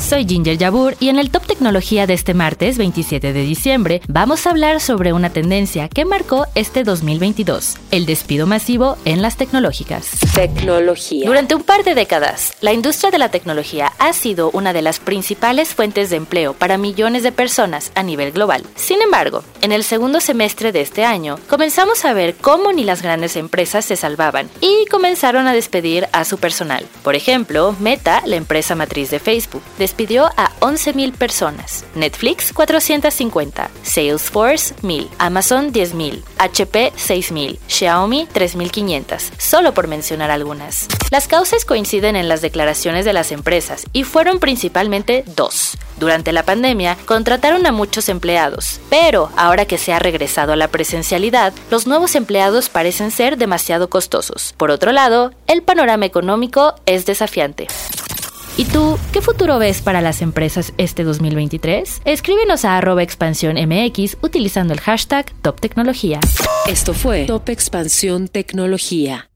Soy Ginger Yabur y en el Top Tecnología de este martes 27 de diciembre vamos a hablar sobre una tendencia que marcó este 2022, el despido masivo en las tecnológicas. Tecnología. Durante un par de décadas, la industria de la tecnología ha sido una de las principales fuentes de empleo para millones de personas a nivel global. Sin embargo, en el segundo semestre de este año, comenzamos a ver cómo ni las grandes empresas se salvaban y comenzaron a despedir a su personal. Por ejemplo, Meta, la empresa matriz de Facebook, despidió a 11.000 personas, Netflix 450, Salesforce 1.000, Amazon 10.000, HP 6.000, Xiaomi 3.500, solo por mencionar algunas. Las causas coinciden en las declaraciones de las empresas y fueron principalmente dos. Durante la pandemia contrataron a muchos empleados, pero ahora que se ha regresado a la presencialidad, los nuevos empleados parecen ser demasiado costosos. Por otro lado, el panorama económico es desafiante. ¿Y tú, qué futuro ves para las empresas este 2023? Escríbenos a arroba expansión MX utilizando el hashtag Top Tecnología. Esto fue Top Expansión Tecnología.